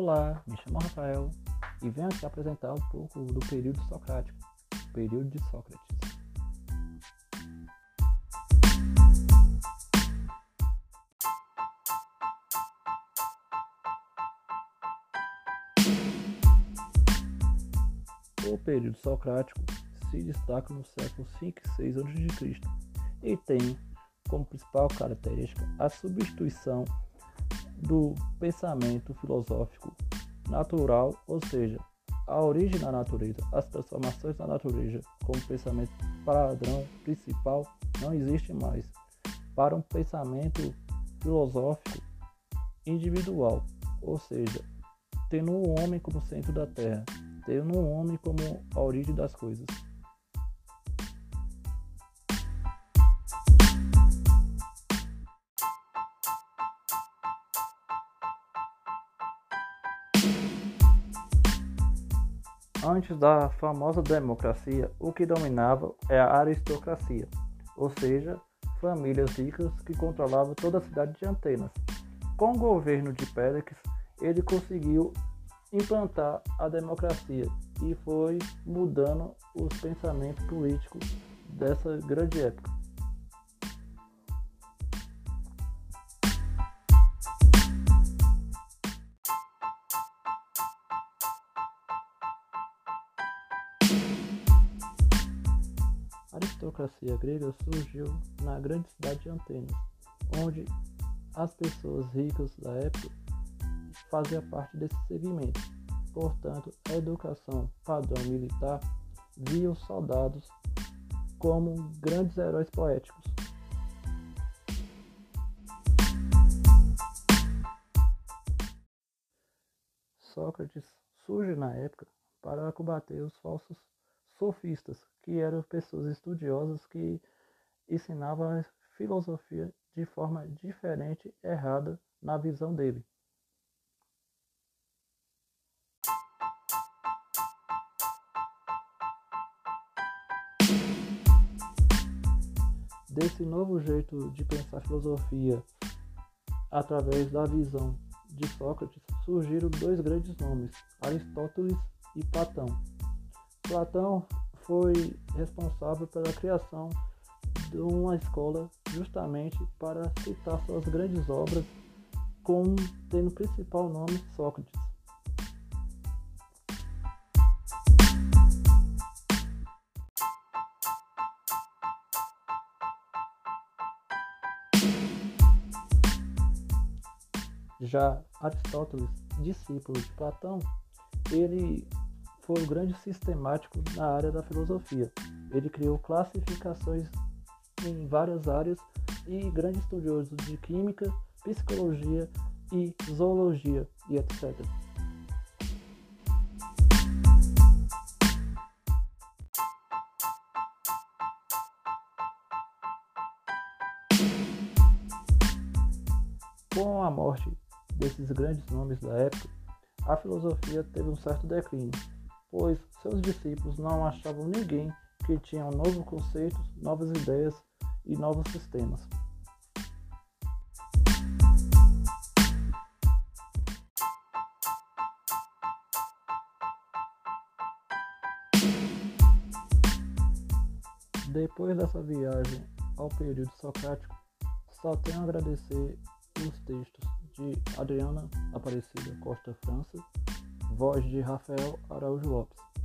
Olá, me chamo Rafael e venho aqui apresentar um pouco do período socrático, período de Sócrates. O período socrático se destaca no século 5 e 6 a.C. e tem como principal característica a substituição do pensamento filosófico natural, ou seja, a origem da natureza, as transformações da natureza como pensamento padrão principal não existe mais. Para um pensamento filosófico individual, ou seja, tendo o homem como centro da terra, tendo o homem como a origem das coisas. Antes da famosa democracia, o que dominava é a aristocracia, ou seja, famílias ricas que controlavam toda a cidade de Atenas. Com o governo de Péricles, ele conseguiu implantar a democracia e foi mudando os pensamentos políticos dessa grande época. Aristocracia grega surgiu na grande cidade de Atenas, onde as pessoas ricas da época faziam parte desse segmento. Portanto, a educação padrão militar via os soldados como grandes heróis poéticos. Sócrates surge na época para combater os falsos sofistas, que eram pessoas estudiosas que ensinavam a filosofia de forma diferente, errada na visão dele. Desse novo jeito de pensar filosofia através da visão de Sócrates surgiram dois grandes nomes, Aristóteles e Platão. Platão foi responsável pela criação de uma escola justamente para citar suas grandes obras com tendo principal nome Sócrates. Já Aristóteles, discípulo de Platão, ele foi um grande sistemático na área da filosofia. Ele criou classificações em várias áreas e grande estudioso de química, psicologia e zoologia e etc. Com a morte desses grandes nomes da época, a filosofia teve um certo declínio pois seus discípulos não achavam ninguém que tinha novos conceitos, novas ideias e novos sistemas. Depois dessa viagem ao período socrático, só tenho a agradecer os textos de Adriana Aparecida Costa França voz de Rafael Araújo Lopes.